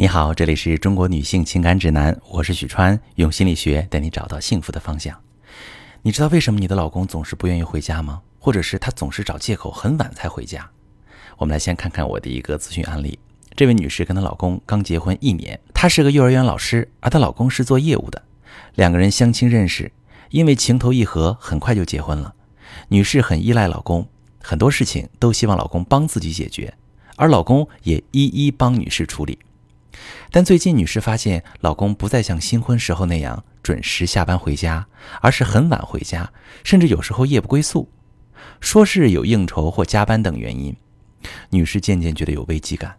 你好，这里是中国女性情感指南，我是许川，用心理学带你找到幸福的方向。你知道为什么你的老公总是不愿意回家吗？或者是他总是找借口很晚才回家？我们来先看看我的一个咨询案例。这位女士跟她老公刚结婚一年，她是个幼儿园老师，而她老公是做业务的，两个人相亲认识，因为情投意合，很快就结婚了。女士很依赖老公，很多事情都希望老公帮自己解决，而老公也一一帮女士处理。但最近，女士发现老公不再像新婚时候那样准时下班回家，而是很晚回家，甚至有时候夜不归宿。说是有应酬或加班等原因，女士渐渐觉得有危机感。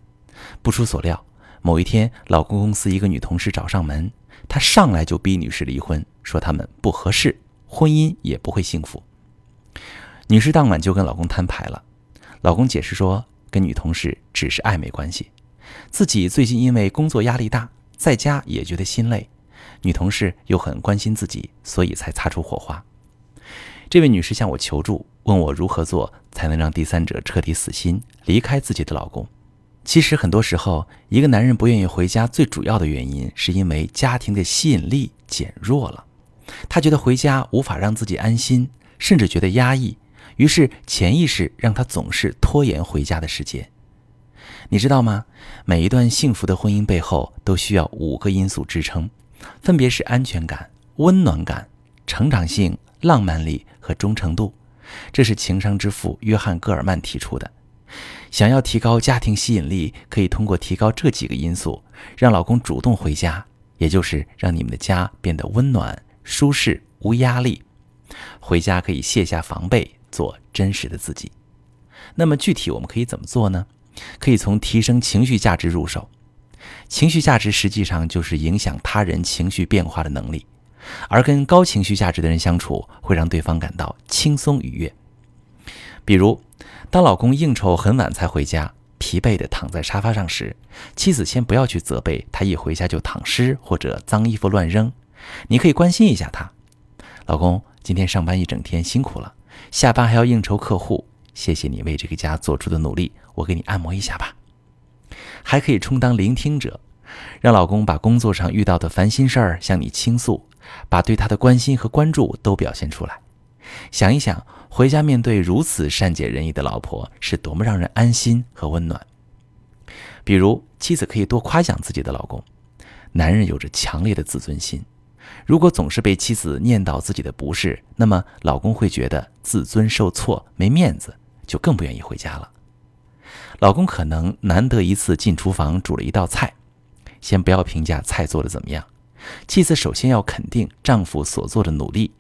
不出所料，某一天，老公公司一个女同事找上门，她上来就逼女士离婚，说他们不合适，婚姻也不会幸福。女士当晚就跟老公摊牌了，老公解释说，跟女同事只是暧昧关系。自己最近因为工作压力大，在家也觉得心累，女同事又很关心自己，所以才擦出火花。这位女士向我求助，问我如何做才能让第三者彻底死心，离开自己的老公。其实很多时候，一个男人不愿意回家，最主要的原因是因为家庭的吸引力减弱了，他觉得回家无法让自己安心，甚至觉得压抑，于是潜意识让他总是拖延回家的时间。你知道吗？每一段幸福的婚姻背后都需要五个因素支撑，分别是安全感、温暖感、成长性、浪漫力和忠诚度。这是情商之父约翰·戈尔曼提出的。想要提高家庭吸引力，可以通过提高这几个因素，让老公主动回家，也就是让你们的家变得温暖、舒适、无压力。回家可以卸下防备，做真实的自己。那么具体我们可以怎么做呢？可以从提升情绪价值入手。情绪价值实际上就是影响他人情绪变化的能力，而跟高情绪价值的人相处，会让对方感到轻松愉悦。比如，当老公应酬很晚才回家，疲惫地躺在沙发上时，妻子先不要去责备他一回家就躺尸或者脏衣服乱扔，你可以关心一下他：“老公，今天上班一整天辛苦了，下班还要应酬客户。”谢谢你为这个家做出的努力，我给你按摩一下吧。还可以充当聆听者，让老公把工作上遇到的烦心事儿向你倾诉，把对他的关心和关注都表现出来。想一想，回家面对如此善解人意的老婆，是多么让人安心和温暖。比如，妻子可以多夸奖自己的老公。男人有着强烈的自尊心。如果总是被妻子念叨自己的不是，那么老公会觉得自尊受挫、没面子，就更不愿意回家了。老公可能难得一次进厨房煮了一道菜，先不要评价菜做的怎么样，妻子首先要肯定丈夫所做的努力。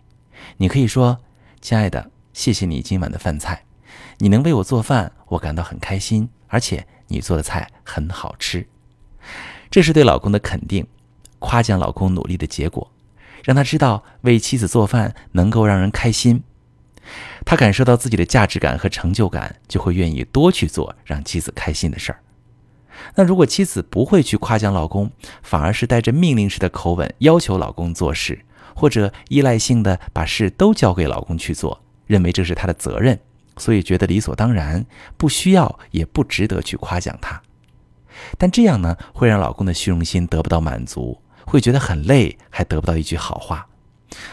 你可以说：“亲爱的，谢谢你今晚的饭菜，你能为我做饭，我感到很开心，而且你做的菜很好吃。”这是对老公的肯定。夸奖老公努力的结果，让他知道为妻子做饭能够让人开心，他感受到自己的价值感和成就感，就会愿意多去做让妻子开心的事儿。那如果妻子不会去夸奖老公，反而是带着命令式的口吻要求老公做事，或者依赖性的把事都交给老公去做，认为这是他的责任，所以觉得理所当然，不需要也不值得去夸奖他。但这样呢，会让老公的虚荣心得不到满足。会觉得很累，还得不到一句好话，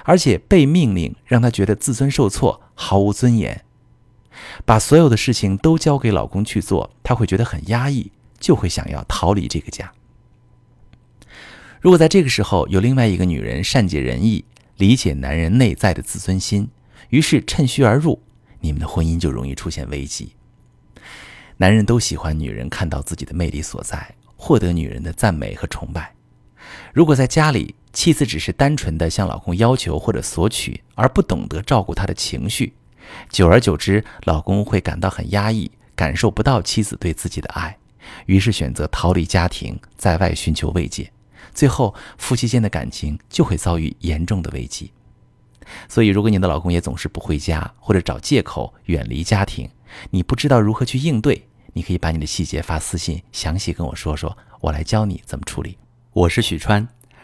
而且被命令让他觉得自尊受挫，毫无尊严。把所有的事情都交给老公去做，他会觉得很压抑，就会想要逃离这个家。如果在这个时候有另外一个女人善解人意，理解男人内在的自尊心，于是趁虚而入，你们的婚姻就容易出现危机。男人都喜欢女人看到自己的魅力所在，获得女人的赞美和崇拜。如果在家里，妻子只是单纯的向老公要求或者索取，而不懂得照顾他的情绪，久而久之，老公会感到很压抑，感受不到妻子对自己的爱，于是选择逃离家庭，在外寻求慰藉，最后夫妻间的感情就会遭遇严重的危机。所以，如果你的老公也总是不回家，或者找借口远离家庭，你不知道如何去应对，你可以把你的细节发私信，详细跟我说说，我来教你怎么处理。我是许川，